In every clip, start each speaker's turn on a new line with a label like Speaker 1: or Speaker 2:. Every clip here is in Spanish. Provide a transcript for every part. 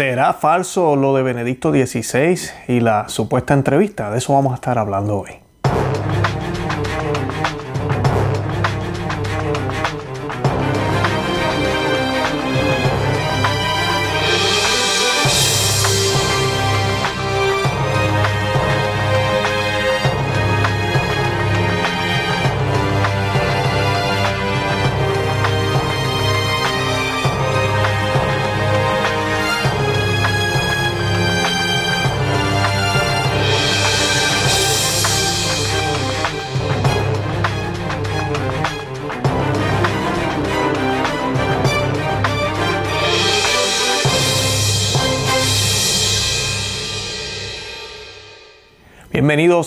Speaker 1: ¿Será falso lo de Benedicto XVI y la supuesta entrevista? De eso vamos a estar hablando hoy.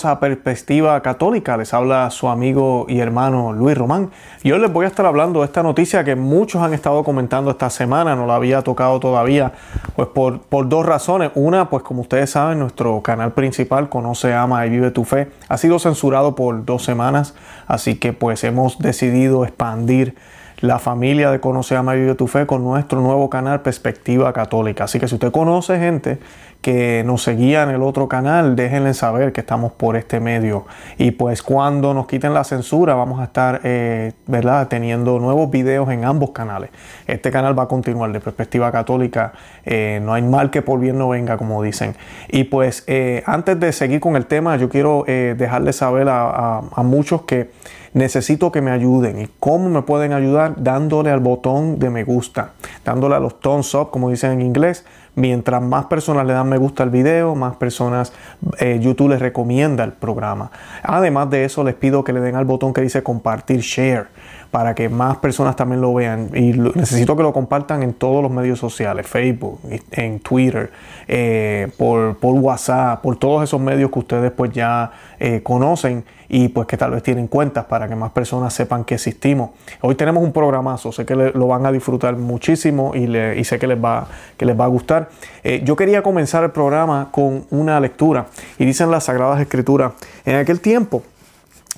Speaker 1: a Perspectiva Católica, les habla su amigo y hermano Luis Román. Y hoy les voy a estar hablando de esta noticia que muchos han estado comentando esta semana, no la había tocado todavía, pues por, por dos razones. Una, pues como ustedes saben, nuestro canal principal, Conoce, Ama y Vive tu Fe, ha sido censurado por dos semanas, así que pues hemos decidido expandir la familia de Conoce, Ama y Vive tu Fe con nuestro nuevo canal Perspectiva Católica. Así que si usted conoce gente que nos seguían el otro canal, déjenle saber que estamos por este medio. Y pues cuando nos quiten la censura, vamos a estar, eh, ¿verdad?, teniendo nuevos videos en ambos canales. Este canal va a continuar de perspectiva católica. Eh, no hay mal que por bien no venga, como dicen. Y pues eh, antes de seguir con el tema, yo quiero dejarles saber a, a muchos que necesito que me ayuden. ¿Y cómo me pueden ayudar? Dándole al botón de me gusta, dándole a los thumbs up, como dicen en inglés, Mientras más personas le dan me gusta al video, más personas eh, YouTube les recomienda el programa. Además de eso, les pido que le den al botón que dice compartir, share, para que más personas también lo vean. Y necesito que lo compartan en todos los medios sociales, Facebook, en Twitter, eh, por, WhatsApp, por todos esos medios que ustedes pues ya eh, conocen y pues que tal vez tienen cuentas para que más personas sepan que existimos. Hoy tenemos un programazo, sé que lo van a disfrutar muchísimo y, y sé que les va, que les va a gustar. Eh, yo quería comenzar el programa con una lectura y dicen las Sagradas Escrituras. En aquel tiempo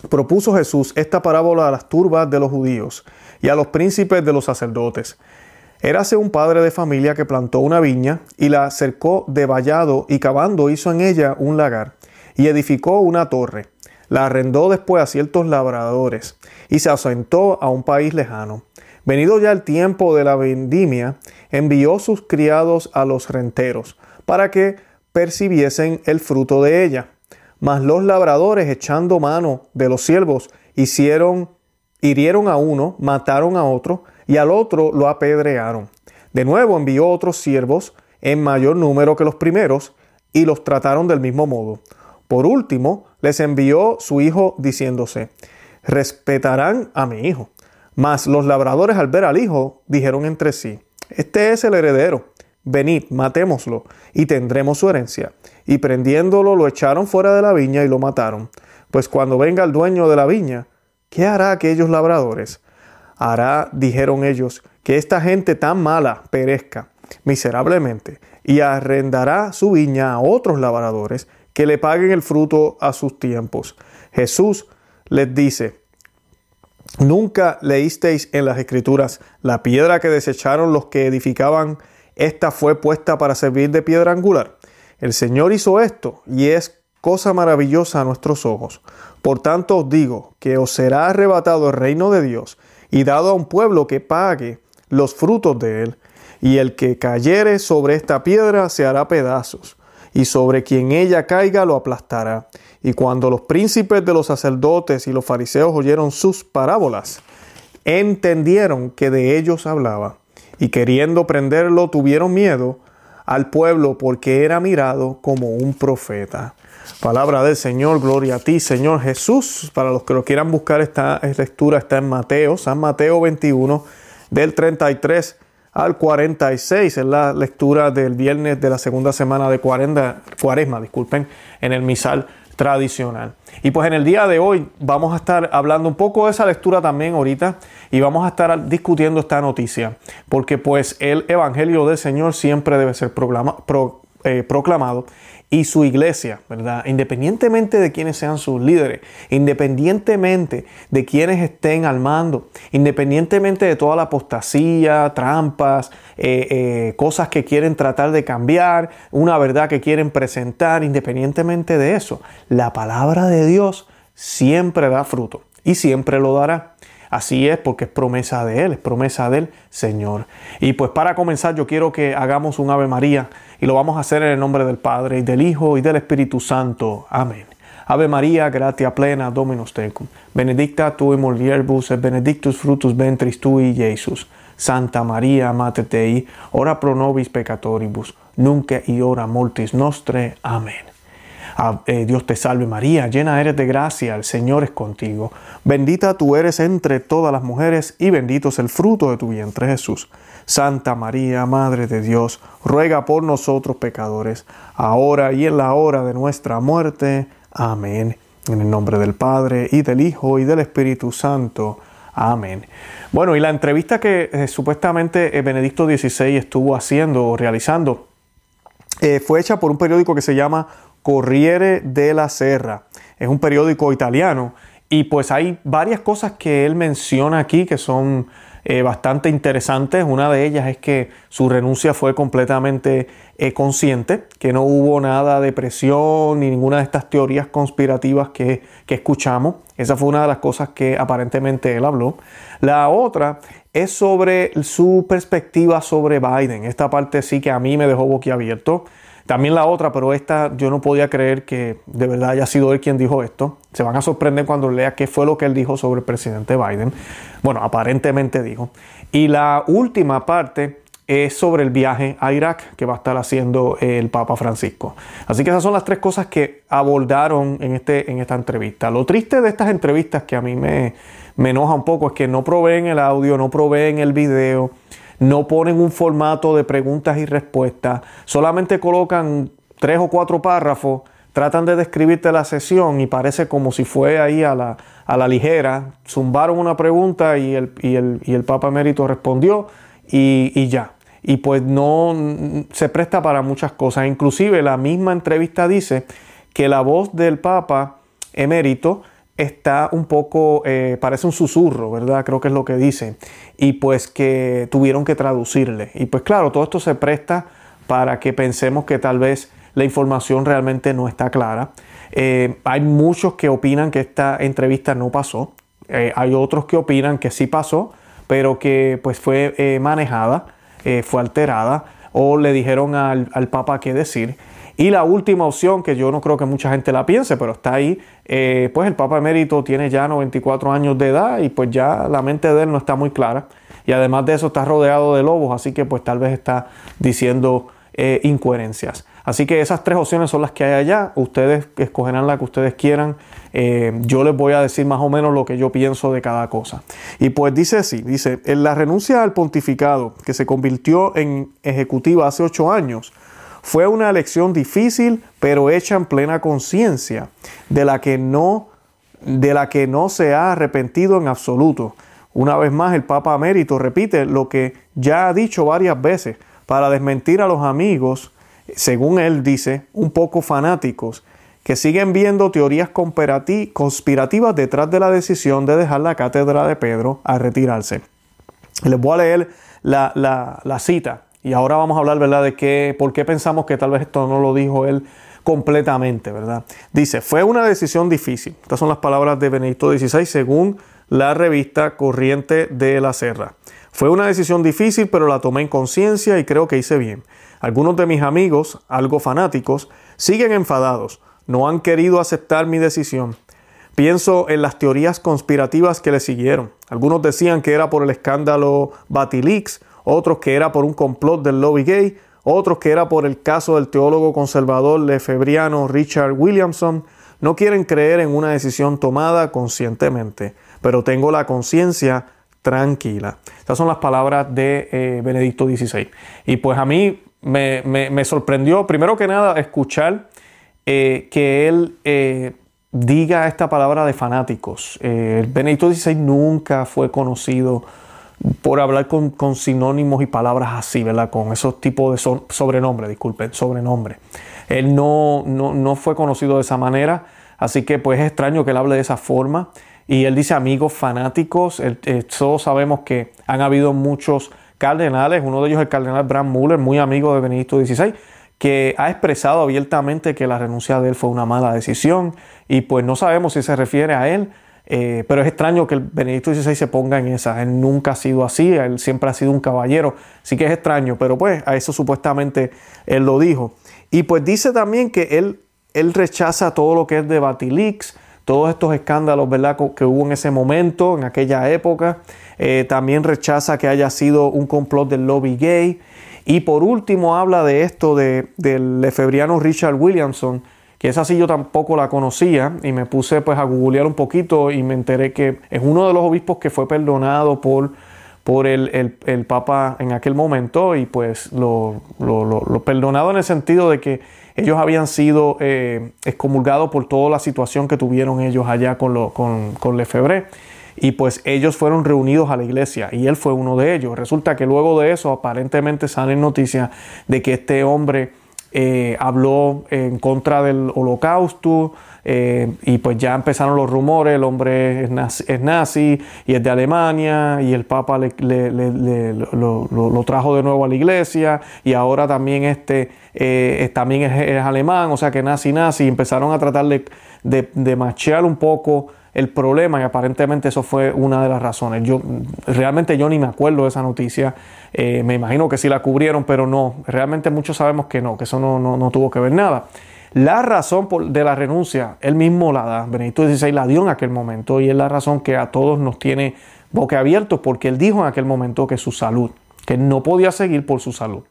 Speaker 1: propuso Jesús esta parábola a las turbas de los judíos y a los príncipes de los sacerdotes. Érase un padre de familia que plantó una viña y la cercó de vallado y cavando hizo en ella un lagar y edificó una torre. La arrendó después a ciertos labradores y se asentó a un país lejano. Venido ya el tiempo de la vendimia, envió sus criados a los renteros, para que percibiesen el fruto de ella. Mas los labradores, echando mano de los siervos, hirieron a uno, mataron a otro, y al otro lo apedrearon. De nuevo envió otros siervos, en mayor número que los primeros, y los trataron del mismo modo. Por último, les envió su hijo diciéndose, respetarán a mi hijo. Mas los labradores al ver al hijo dijeron entre sí, este es el heredero, venid, matémoslo y tendremos su herencia. Y prendiéndolo lo echaron fuera de la viña y lo mataron. Pues cuando venga el dueño de la viña, ¿qué hará aquellos labradores? Hará, dijeron ellos, que esta gente tan mala perezca miserablemente y arrendará su viña a otros labradores que le paguen el fruto a sus tiempos. Jesús les dice, Nunca leísteis en las escrituras, la piedra que desecharon los que edificaban, esta fue puesta para servir de piedra angular. El Señor hizo esto y es cosa maravillosa a nuestros ojos. Por tanto os digo que os será arrebatado el reino de Dios y dado a un pueblo que pague los frutos de él. Y el que cayere sobre esta piedra se hará pedazos, y sobre quien ella caiga lo aplastará. Y cuando los príncipes de los sacerdotes y los fariseos oyeron sus parábolas, entendieron que de ellos hablaba, y queriendo prenderlo tuvieron miedo al pueblo porque era mirado como un profeta. Palabra del Señor, gloria a ti, Señor Jesús. Para los que lo quieran buscar, esta lectura está en Mateo, San Mateo 21, del 33 al 46. Es la lectura del viernes de la segunda semana de cuaresma, disculpen, en el misal tradicional. Y pues en el día de hoy vamos a estar hablando un poco de esa lectura también ahorita y vamos a estar discutiendo esta noticia, porque pues el Evangelio del Señor siempre debe ser eh, proclamado y su iglesia, ¿verdad? Independientemente de quienes sean sus líderes, independientemente de quienes estén al mando, independientemente de toda la apostasía, trampas, eh, eh, cosas que quieren tratar de cambiar, una verdad que quieren presentar, independientemente de eso, la palabra de Dios siempre da fruto y siempre lo dará. Así es porque es promesa de Él, es promesa del Señor. Y pues para comenzar yo quiero que hagamos un Ave María y lo vamos a hacer en el nombre del Padre y del Hijo y del Espíritu Santo. Amén. Ave María, gratia plena, Dominus tecum. Benedicta tu benedictus frutus ventris tui, Jesus. Santa María, Mater tei, ora pro nobis peccatoribus, nunque y ora multis mortis nostre. Amén. Ah, eh, Dios te salve María, llena eres de gracia, el Señor es contigo. Bendita tú eres entre todas las mujeres y bendito es el fruto de tu vientre Jesús. Santa María, Madre de Dios, ruega por nosotros pecadores, ahora y en la hora de nuestra muerte. Amén. En el nombre del Padre y del Hijo y del Espíritu Santo. Amén. Bueno, y la entrevista que eh, supuestamente eh, Benedicto XVI estuvo haciendo o realizando eh, fue hecha por un periódico que se llama Corriere della Serra. Es un periódico italiano. Y pues hay varias cosas que él menciona aquí que son eh, bastante interesantes. Una de ellas es que su renuncia fue completamente eh, consciente, que no hubo nada de presión ni ninguna de estas teorías conspirativas que, que escuchamos. Esa fue una de las cosas que aparentemente él habló. La otra es sobre su perspectiva sobre Biden. Esta parte sí que a mí me dejó boquiabierto. También la otra, pero esta yo no podía creer que de verdad haya sido él quien dijo esto. Se van a sorprender cuando lea qué fue lo que él dijo sobre el presidente Biden. Bueno, aparentemente dijo. Y la última parte es sobre el viaje a Irak que va a estar haciendo el Papa Francisco. Así que esas son las tres cosas que abordaron en, este, en esta entrevista. Lo triste de estas entrevistas que a mí me, enoja un poco es que no proveen el audio, no proveen el video, no ponen un formato de preguntas y respuestas, solamente colocan tres o cuatro párrafos tratan de describirte la sesión y parece como si fue ahí a la, ligera, zumbaron una pregunta y el, Papa Mérito respondió y, y ya y pues no se presta para muchas cosas. Inclusive la misma entrevista dice que la voz del Papa emérito está un poco, eh, parece un susurro, ¿verdad? Creo que es lo que dice. Y pues que tuvieron que traducirle. Y pues claro, todo esto se presta para que pensemos que tal vez la información realmente no está clara. Eh, hay muchos que opinan que esta entrevista no pasó. Eh, hay otros que opinan que sí pasó, pero que pues fue manejada eh, fue alterada o le dijeron al, Papa qué decir. Y la última opción, que yo no creo que mucha gente la piense, pero está ahí, eh, pues el Papa Emérito tiene ya 94 años de edad y pues ya la mente de él no está muy clara. Y además de eso está rodeado de lobos, así que pues tal vez está diciendo eh, incoherencias. Así que esas tres opciones son las que hay allá. Ustedes escogerán la que ustedes quieran. Eh, yo les voy a decir más o menos lo que yo pienso de cada cosa. Y pues dice así, dice, en la renuncia al pontificado que se convirtió en ejecutiva hace ocho años, fue una elección difícil, pero hecha en plena conciencia, de la que no de la que no se ha arrepentido en absoluto. Una vez más, el Papa Amérito repite lo que ya ha dicho varias veces para desmentir a los amigos según él dice, un poco fanáticos, que siguen viendo teorías conspirativas detrás de la decisión de dejar la cátedra de Pedro a retirarse. Les voy a leer la, cita y ahora vamos a hablar, ¿verdad?, de qué, por qué pensamos que tal vez esto no lo dijo él completamente, ¿verdad? Dice, fue una decisión difícil. Estas son las palabras de Benedicto XVI según la revista Corriente de la Serra. Fue una decisión difícil, pero la tomé en conciencia y creo que hice bien. Algunos de mis amigos, algo fanáticos, siguen enfadados, no han querido aceptar mi decisión. Pienso en las teorías conspirativas que le siguieron. Algunos decían que era por el escándalo Batilix, otros que era por un complot del lobby gay, otros que era por el caso del teólogo conservador lefebriano Richard Williamson. No quieren creer en una decisión tomada conscientemente, pero tengo la conciencia tranquila. Estas son las palabras de eh, Benedicto XVI. Y pues a mí me, sorprendió, primero que nada, escuchar eh, que él eh, diga esta palabra de fanáticos. Benedicto XVI nunca fue conocido por hablar con, sinónimos y palabras así, ¿verdad? Con esos tipos de sobrenombres, sobrenombre, disculpen, sobrenombres. Él no, no, no fue conocido de esa manera, así que pues es extraño que él hable de esa forma. Y él dice amigos fanáticos, eh, todos sabemos que han habido muchos cardenales, uno de ellos el cardenal Bram Muller, muy amigo de Benedicto XVI, que ha expresado abiertamente que la renuncia de él fue una mala decisión y pues no sabemos si se refiere a él, eh, pero es extraño que el Benedicto XVI se ponga en esa, él nunca ha sido así, él siempre ha sido un caballero, sí que es extraño, pero pues a eso supuestamente él lo dijo. Y pues dice también que él, él rechaza todo lo que es de Batilix, todos estos escándalos ¿verdad? que hubo en ese momento, en aquella época. Eh, también rechaza que haya sido un complot del lobby gay. Y por último habla de esto de, del efebriano Richard Williamson, que esa sí yo tampoco la conocía y me puse pues a googlear un poquito y me enteré que es uno de los obispos que fue perdonado por, por el, Papa en aquel momento y pues lo, lo perdonado en el sentido de que ellos habían sido eh, excomulgados por toda la situación que tuvieron ellos allá con, con, con Lefebvre y pues ellos fueron reunidos a la iglesia y él fue uno de ellos. Resulta que luego de eso aparentemente salen noticias de que este hombre eh, habló en contra del holocausto eh, y pues ya empezaron los rumores, el hombre es nazi, y es de Alemania y el Papa le, lo, trajo de nuevo a la iglesia y ahora también este eh, también es, alemán, o sea que nazi, nazi, empezaron a tratar de, de, un poco el problema, y aparentemente eso fue una de las razones. Yo realmente yo ni me acuerdo de esa noticia. Eh, me imagino que sí la cubrieron, pero no. Realmente muchos sabemos que no, que eso no, no, tuvo que ver nada. La razón de la renuncia, él mismo la da. Benedicto XVI la dio en aquel momento y es la razón que a todos nos tiene boca abiertos porque él dijo en aquel momento que su salud, que no podía seguir por su salud.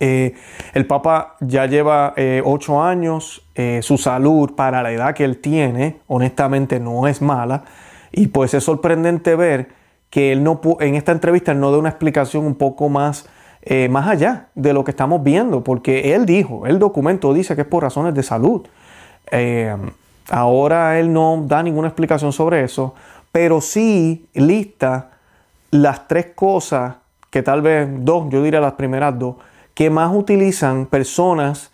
Speaker 1: Eh, el Papa ya lleva eh, ocho años, eh, su salud para la edad que él tiene, honestamente no es mala, y pues es sorprendente ver que él no en esta entrevista no dé una explicación un poco más, más allá de lo que estamos viendo, porque él dijo, el documento dice que es por razones de salud. ahora él no da ninguna explicación sobre eso, pero sí lista las tres cosas, que tal vez dos, yo diría las primeras dos, que más utilizan personas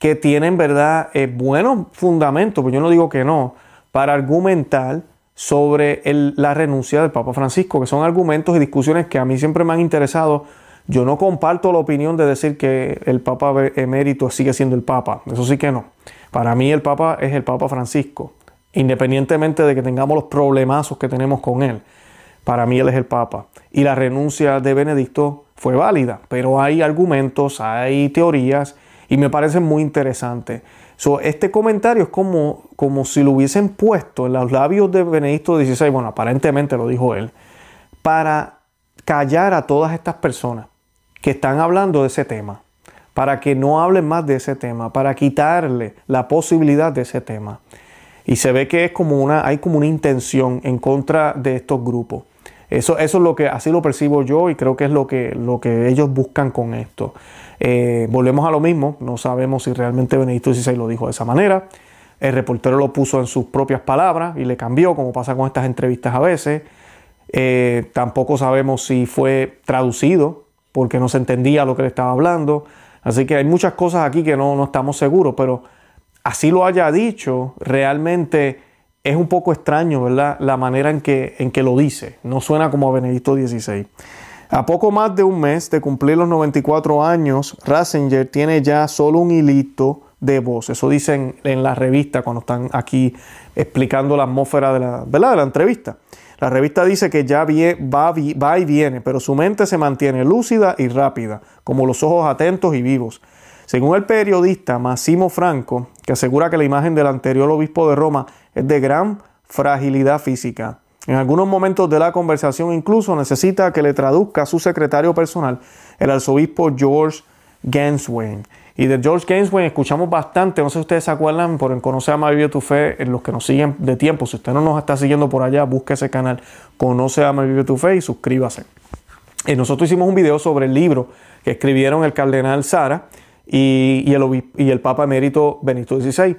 Speaker 1: que tienen, ¿verdad?, eh, buenos fundamentos, pues yo no digo que no, para argumentar sobre la renuncia del Papa Francisco, que son argumentos y discusiones que a mí siempre me han interesado. Yo no comparto la opinión de decir que el Papa emérito sigue siendo el Papa, eso sí que no. Para mí el Papa es el Papa Francisco, independientemente de que tengamos los problemazos que tenemos con él para mí él es el Papa. Y la renuncia de Benedicto fue válida, pero hay argumentos, hay teorías y me parece muy interesante. este comentario es como, como si lo hubiesen puesto en los labios de Benedicto XVI, bueno, aparentemente lo dijo él, para callar a todas estas personas que están hablando de ese tema, para que no hablen más de ese tema, para quitarle la posibilidad de ese tema. Y se ve que es como una, hay como una intención en contra de estos grupos. Eso, es lo que así lo percibo yo y creo que es lo que, lo que ellos buscan con esto. Eh, volvemos a lo mismo, no sabemos si realmente Benedicto XVI lo dijo de esa manera. El reportero lo puso en sus propias palabras y le cambió, como pasa con estas entrevistas a veces. Eh, tampoco sabemos si fue traducido porque no se entendía lo que le estaba hablando. Así que hay muchas cosas aquí que no, no estamos seguros, pero así lo haya dicho, realmente es un poco extraño, ¿verdad? La manera en que, en que lo dice. No suena como a Benedicto XVI. A poco más de un mes de cumplir los 94 años, Ratzinger tiene ya solo un hilito de voz. Eso dicen en la revista cuando están aquí explicando la atmósfera de la, De la entrevista. La revista dice que ya va, va y viene, pero su mente se mantiene lúcida y rápida, como los ojos atentos y vivos. Según el periodista Massimo Franco, que asegura que la imagen del anterior obispo de Roma es de gran fragilidad física. En algunos momentos de la conversación incluso necesita que le traduzca a su secretario personal, el arzobispo George Genswain. Y de George Genswein escuchamos bastante, no sé si ustedes se acuerdan, por Conoce a Vive tu Fe, en los que nos siguen de tiempo, si usted no nos está siguiendo por allá, busque ese canal, Conoce a Vive tu Fe y suscríbase. Y eh, nosotros hicimos un video sobre el libro que escribieron el cardenal Sara y, el, y el Papa Emérito Benito XVI.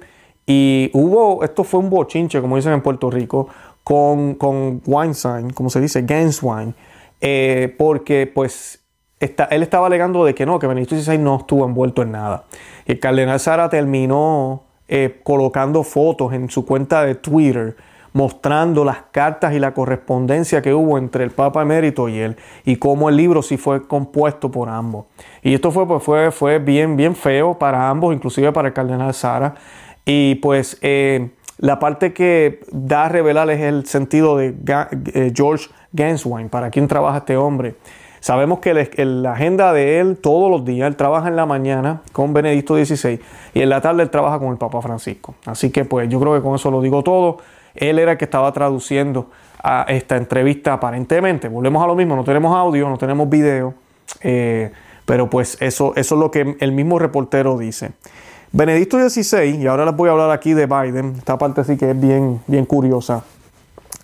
Speaker 1: Y hubo, esto fue un bochinche, como dicen en Puerto Rico, con, con Weinstein, como se dice, Genswine, eh, porque pues él estaba alegando de que no, que Benito XVI no estuvo envuelto en nada. Y el cardenal Sara terminó eh, colocando fotos en su cuenta de Twitter mostrando las cartas y la correspondencia que hubo entre el Papa Emérito y él, y cómo el libro sí fue compuesto por ambos. Y esto fue, pues, fue, fue bien, bien feo para ambos, inclusive para el cardenal Sara. Y pues eh, la parte que da a revelar es el sentido de eh, George Genswine para quien trabaja este hombre. Sabemos que la agenda de él todos los días, él trabaja en la mañana con Benedicto XVI y en la tarde él trabaja con el Papa Francisco. Así que pues yo creo que con eso lo digo todo. Él era el que estaba traduciendo a esta entrevista aparentemente. Volvemos a lo mismo, no tenemos audio, no tenemos video, eh, pero pues eso, eso es lo que el mismo reportero dice. Benedicto XVI, y ahora les voy a hablar aquí de Biden, esta parte sí que es bien, bien curiosa,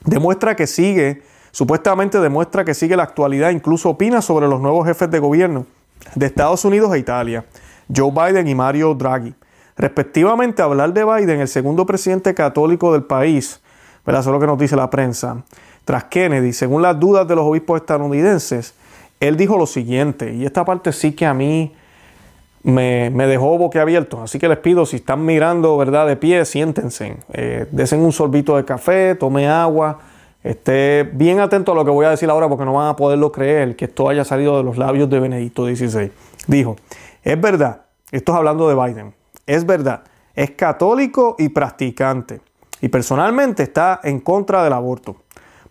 Speaker 1: demuestra que sigue, supuestamente demuestra que sigue la actualidad, incluso opina sobre los nuevos jefes de gobierno de Estados Unidos e Italia, Joe Biden y Mario Draghi. Respectivamente, hablar de Biden, el segundo presidente católico del país, eso es lo que nos dice la prensa, tras Kennedy, según las dudas de los obispos estadounidenses, él dijo lo siguiente, y esta parte sí que a mí me, me dejó abierto, Así que les pido, si están mirando, ¿verdad? De pie, siéntense. Eh, desen un sorbito de café, tome agua. Esté bien atento a lo que voy a decir ahora porque no van a poderlo creer que esto haya salido de los labios de Benedicto XVI. Dijo, es verdad, esto es hablando de Biden, es verdad, es católico y practicante y personalmente está en contra del aborto.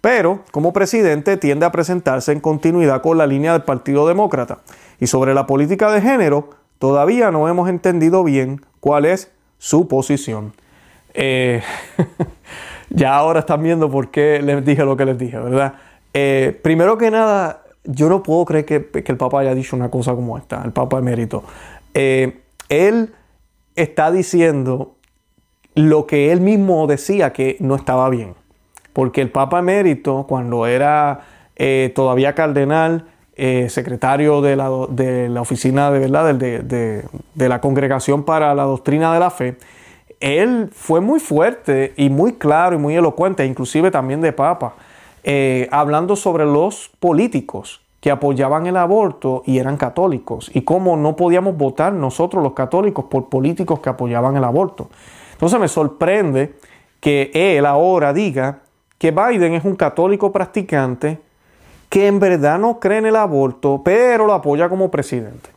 Speaker 1: Pero como presidente tiende a presentarse en continuidad con la línea del Partido Demócrata y sobre la política de género todavía no hemos entendido bien cuál es su posición. Eh, ya ahora están viendo por qué les dije lo que les dije, ¿verdad? Eh, primero que nada, yo no puedo creer que, el Papa haya dicho una cosa como esta, el Papa emérito. Eh, él está diciendo lo que él mismo decía que no estaba bien. Porque el Papa emérito, cuando era todavía cardenal, eh, secretario de la, oficina de verdad de, la congregación para la doctrina de la fe, él fue muy fuerte y muy claro y muy elocuente, inclusive también de papa, eh, hablando sobre los políticos que apoyaban el aborto y eran católicos, y cómo no podíamos votar nosotros los católicos por políticos que apoyaban el aborto. Entonces me sorprende que él ahora diga que Biden es un católico practicante que en verdad no cree en el aborto, pero lo apoya como presidente.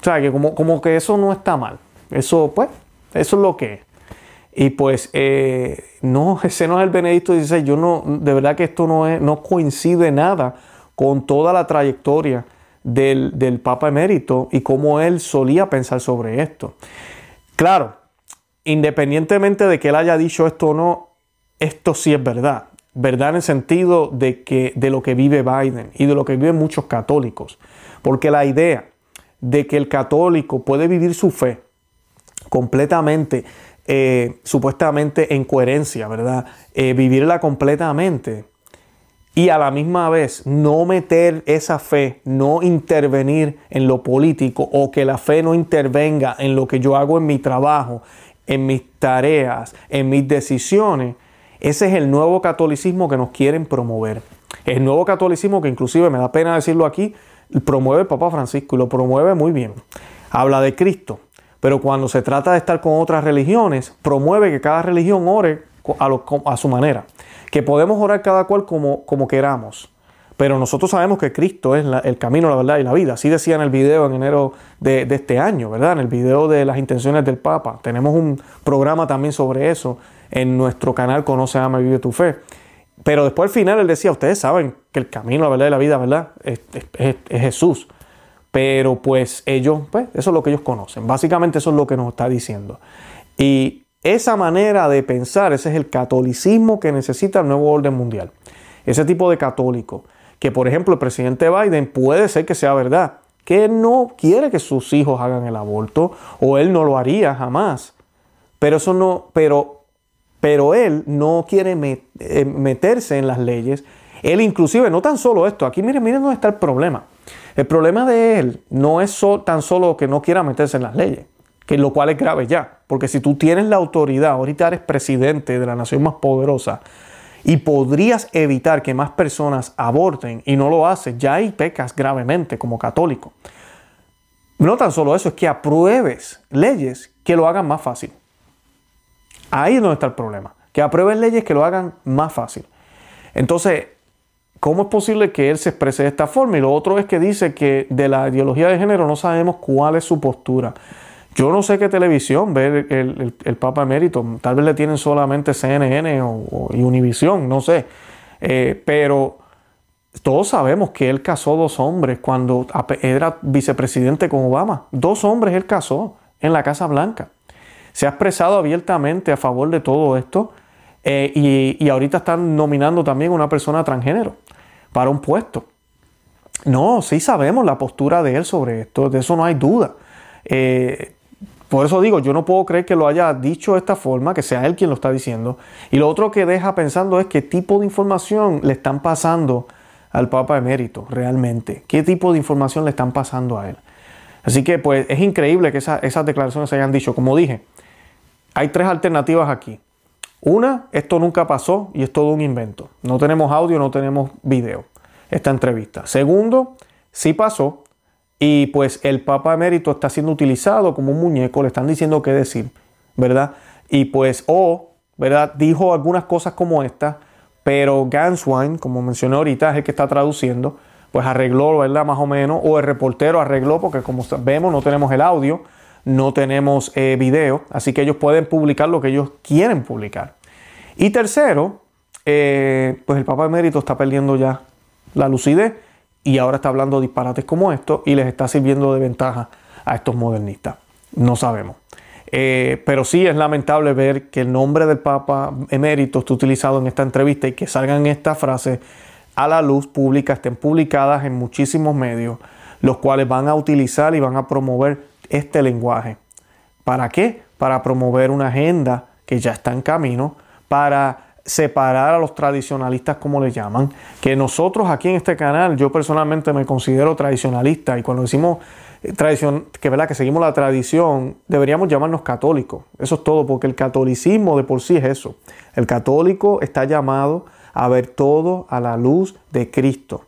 Speaker 1: O sea, que como, como que eso no está mal. Eso, pues, eso es lo que es. Y pues, eh, no, ese no es el Benedicto dice Yo no, de verdad que esto no, es, no coincide nada con toda la trayectoria del, del Papa Emérito y cómo él solía pensar sobre esto. Claro, independientemente de que él haya dicho esto o no, esto sí es verdad. ¿verdad? En el sentido de, que, de lo que vive Biden y de lo que viven muchos católicos. Porque la idea de que el católico puede vivir su fe completamente, eh, supuestamente en coherencia, ¿verdad? Eh, vivirla completamente y a la misma vez no meter esa fe, no intervenir en lo político o que la fe no intervenga en lo que yo hago en mi trabajo, en mis tareas, en mis decisiones, ese es el nuevo catolicismo que nos quieren promover. El nuevo catolicismo que inclusive, me da pena decirlo aquí, promueve el Papa Francisco y lo promueve muy bien. Habla de Cristo, pero cuando se trata de estar con otras religiones, promueve que cada religión ore a, su manera, que podemos orar cada cual como, queramos. Pero nosotros sabemos que Cristo es el camino, la verdad y la vida. Así decía en el video en enero de, de, este año, ¿verdad? En el video de las intenciones del Papa. Tenemos un programa también sobre eso en nuestro canal Conoce, Ama y Vive tu Fe. Pero después al final él decía, ustedes saben que el camino, la verdad y la vida, ¿verdad? Es, Jesús. Pero pues ellos, pues eso es lo que ellos conocen. Básicamente eso es lo que nos está diciendo. Y esa manera de pensar, ese es el catolicismo que necesita el nuevo orden mundial. Ese tipo de católico, que por ejemplo el presidente Biden puede ser que sea verdad, que no quiere que sus hijos hagan el aborto o él no lo haría jamás. Pero eso no, pero pero él no quiere eh, meterse en las leyes. Él inclusive, no tan solo esto, aquí miren, miren dónde está el problema. El problema de él no es tan solo que no quiera meterse en las leyes, que lo cual es grave ya, porque si tú tienes la autoridad, ahorita eres presidente de la nación más poderosa y podrías evitar que más personas aborten y no lo haces, ya hay pecas gravemente como católico. No tan solo eso, es que apruebes leyes que lo hagan más fácil. Ahí es donde está el problema. Que aprueben leyes que lo hagan más fácil. Entonces, ¿cómo es posible que él se exprese de esta forma? Y lo otro es que dice que de la ideología de género no sabemos cuál es su postura. Yo no sé qué televisión ve el, Papa Emérito. Tal vez le tienen solamente CNN o, Univisión, no sé. Eh, pero todos sabemos que él casó dos hombres cuando era vicepresidente con Obama. Dos hombres él casó en la Casa Blanca se ha expresado abiertamente a favor de todo esto eh, y, ahorita están nominando también a una persona transgénero para un puesto. No, sí sabemos la postura de él sobre esto, de eso no hay duda. Eh, por eso digo, yo no puedo creer que lo haya dicho de esta forma, que sea él quien lo está diciendo. Y lo otro que deja pensando es qué tipo de información le están pasando al Papa Emérito realmente. ¿Qué tipo de información le están pasando a él? Así que pues es increíble que esas declaraciones se hayan dicho. Como dije, hay tres alternativas aquí. Una, esto nunca pasó y es todo un invento. No tenemos audio, no tenemos video, esta entrevista. Segundo, sí pasó y pues el Papa Emérito está siendo utilizado como un muñeco, le están diciendo qué decir, ¿verdad? Y pues, o, ¿verdad? Dijo algunas cosas como esta, pero Ganswine, como mencioné ahorita, es el que está traduciendo, pues arregló, ¿verdad? Más o menos, o el reportero arregló, porque como vemos no tenemos el audio, no tenemos eh, video, así que ellos pueden publicar lo que ellos quieren publicar. Y tercero, eh, pues el Papa Emérito está perdiendo ya la lucidez y ahora está hablando disparates como esto y les está sirviendo de ventaja a estos modernistas. No sabemos. Eh, pero sí es lamentable ver que el nombre del Papa Emérito está utilizado en esta entrevista y que salgan estas frases a la luz pública, estén publicadas en muchísimos medios, los cuales van a utilizar y van a promover este lenguaje. ¿Para qué? Para promover una agenda que ya está en camino, para separar a los tradicionalistas como le llaman, que nosotros aquí en este canal, yo personalmente me considero tradicionalista y cuando decimos eh, tradición, que, que seguimos la tradición, deberíamos llamarnos católicos, eso es todo, porque el catolicismo de por sí es eso, el católico está llamado a ver todo a la luz de Cristo.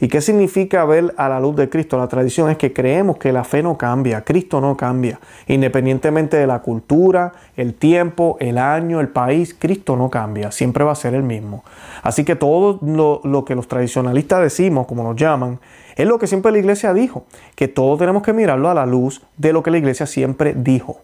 Speaker 1: ¿Y qué significa ver a la luz de Cristo? La tradición es que creemos que la fe no cambia, Cristo no cambia. Independientemente de la cultura, el tiempo, el año, el país, Cristo no cambia, siempre va a ser el mismo. Así que todo lo, que los tradicionalistas decimos, como nos llaman, es lo que siempre la iglesia dijo, que todos tenemos que mirarlo a la luz de lo que la iglesia siempre dijo.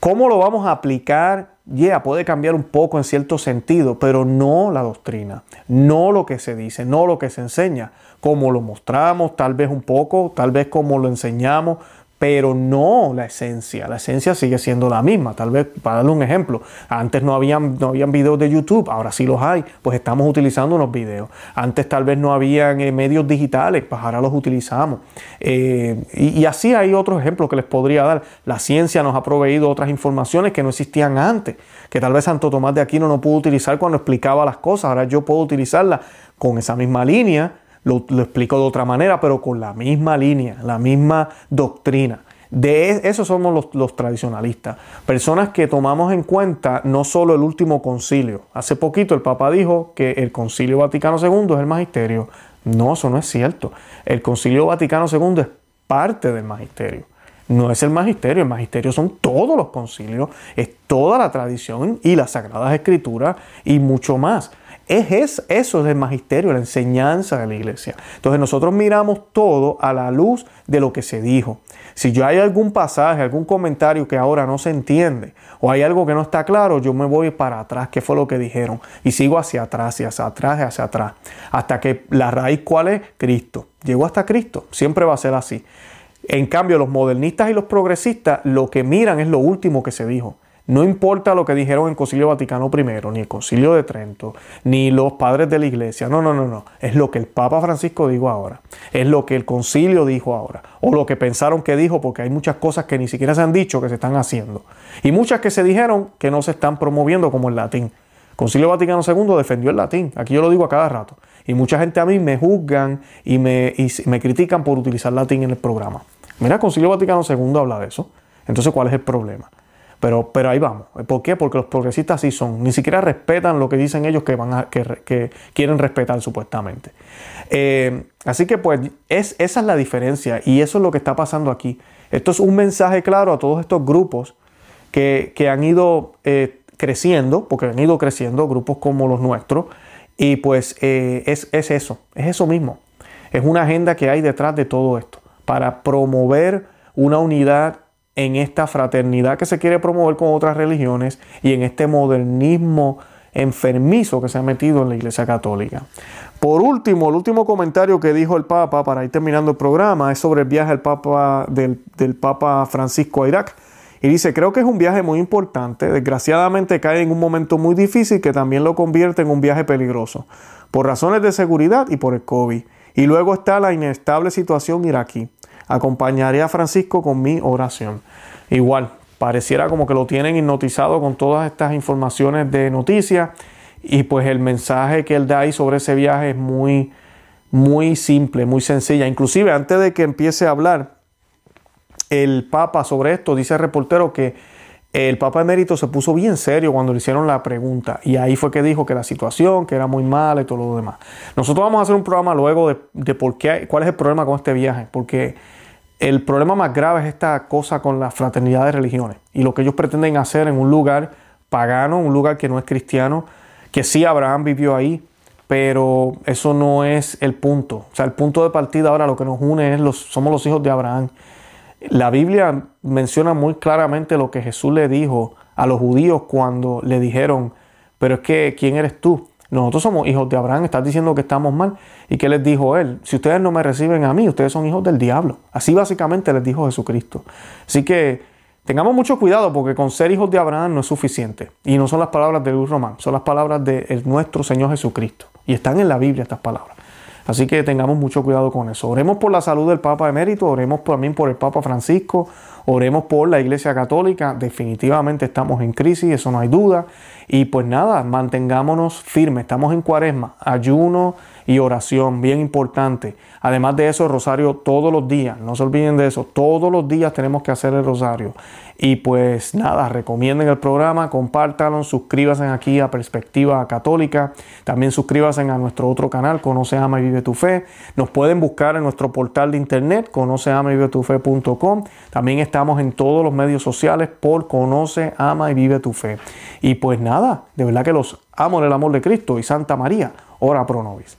Speaker 1: ¿Cómo lo vamos a aplicar? yeah, puede cambiar un poco en cierto sentido, pero no la doctrina, no lo que se dice, no lo que se enseña, como lo mostramos, tal vez un poco, tal vez como lo enseñamos, pero no la esencia. La esencia sigue siendo la misma. Tal vez, para darle un ejemplo, antes no habían, no habían videos de YouTube, ahora sí los hay, pues estamos utilizando unos videos. Antes tal vez no habían eh, medios digitales, pues ahora los utilizamos. Eh, y, y, así hay otros ejemplos que les podría dar. La ciencia nos ha proveído otras informaciones que no existían antes, que tal vez Santo Tomás de Aquino no pudo utilizar cuando explicaba las cosas, ahora yo puedo utilizarlas con esa misma línea lo, explico de otra manera, pero con la misma línea, la misma doctrina. De eso somos los, los, tradicionalistas. Personas que tomamos en cuenta no solo el último concilio. Hace poquito el Papa dijo que el concilio Vaticano II es el magisterio. No, eso no es cierto. El concilio Vaticano II es parte del magisterio. No es el magisterio, el magisterio son todos los concilios, es toda la tradición y las sagradas escrituras y mucho más. Es, eso es el magisterio, la enseñanza de la iglesia. Entonces nosotros miramos todo a la luz de lo que se dijo. Si yo hay algún pasaje, algún comentario que ahora no se entiende o hay algo que no está claro, yo me voy para atrás, qué fue lo que dijeron, y sigo hacia atrás y hacia atrás y hacia atrás, hasta que la raíz cuál es Cristo. Llego hasta Cristo, siempre va a ser así. En cambio, los modernistas y los progresistas lo que miran es lo último que se dijo. No importa lo que dijeron en Concilio Vaticano I, ni el Concilio de Trento, ni los padres de la Iglesia. No, no, no, no. Es lo que el Papa Francisco dijo ahora. Es lo que el Concilio dijo ahora. O lo que pensaron que dijo, porque hay muchas cosas que ni siquiera se han dicho que se están haciendo. Y muchas que se dijeron que no se están promoviendo, como el latín. Concilio Vaticano II defendió el latín. Aquí yo lo digo a cada rato. Y mucha gente a mí me juzgan y me, y me critican por utilizar latín en el programa. Mira, el Concilio Vaticano II habla de eso. Entonces, ¿cuál es el problema? Pero, pero ahí vamos. ¿Por qué? Porque los progresistas sí son. Ni siquiera respetan lo que dicen ellos que, van a, que, quieren respetar supuestamente. Eh, así que pues es, esa es la diferencia y eso es lo que está pasando aquí. Esto es un mensaje claro a todos estos grupos que, han ido eh, creciendo, porque han ido creciendo grupos como los nuestros. Y pues eh, es, es eso, es eso mismo. Es una agenda que hay detrás de todo esto, para promover una unidad en esta fraternidad que se quiere promover con otras religiones y en este modernismo enfermizo que se ha metido en la Iglesia Católica. Por último, el último comentario que dijo el Papa para ir terminando el programa es sobre el viaje del Papa, Francisco a Irak. Y dice, creo que es un viaje muy importante. Desgraciadamente cae en un momento muy difícil que también lo convierte en un viaje peligroso, por razones de seguridad y por el COVID. Y luego está la inestable situación iraquí acompañaré a Francisco con mi oración. Igual, pareciera como que lo tienen hipnotizado con todas estas informaciones de noticias y pues el mensaje que él da ahí sobre ese viaje es muy, muy simple, muy sencilla. Inclusive antes de que empiece a hablar el Papa sobre esto, dice el reportero que el Papa Emérito se puso bien serio cuando le hicieron la pregunta y ahí fue que dijo que la situación, que era muy mala y todo lo demás. Nosotros vamos a hacer un programa luego de, por qué, cuál es el problema con este viaje, porque el problema más grave es esta cosa con la fraternidad de religiones y lo que ellos pretenden hacer en un lugar pagano, un lugar que no es cristiano, que sí Abraham vivió ahí, pero eso no es el punto. O sea, el punto de partida ahora lo que nos une es los, somos los hijos de Abraham. La Biblia menciona muy claramente lo que Jesús le dijo a los judíos cuando le dijeron, pero es que, ¿quién eres tú? Nosotros somos hijos de Abraham, estás diciendo que estamos mal. ¿Y qué les dijo él? Si ustedes no me reciben a mí, ustedes son hijos del diablo. Así básicamente les dijo Jesucristo. Así que tengamos mucho cuidado porque con ser hijos de Abraham no es suficiente. Y no son las palabras de Luis Román, son las palabras de nuestro Señor Jesucristo. Y están en la Biblia estas palabras. Así que tengamos mucho cuidado con eso. Oremos por la salud del Papa Emérito, oremos también por el Papa Francisco, oremos por la Iglesia Católica. Definitivamente estamos en crisis, eso no hay duda. Y pues nada, mantengámonos firmes, estamos en cuaresma, ayuno y oración, bien importante. Además de eso, rosario todos los días, no se olviden de eso, todos los días tenemos que hacer el rosario. Y pues nada, recomienden el programa, compártanlo, suscríbanse aquí a Perspectiva Católica, también suscríbanse a nuestro otro canal, Conoce, Ama y Vive tu Fe. Nos pueden buscar en nuestro portal de internet, conoceamavivetufe.com. También estamos en todos los medios sociales por Conoce, Ama y Vive tu Fe. Y pues nada, de verdad que los amo en el amor de Cristo y Santa María, ora pro nobis.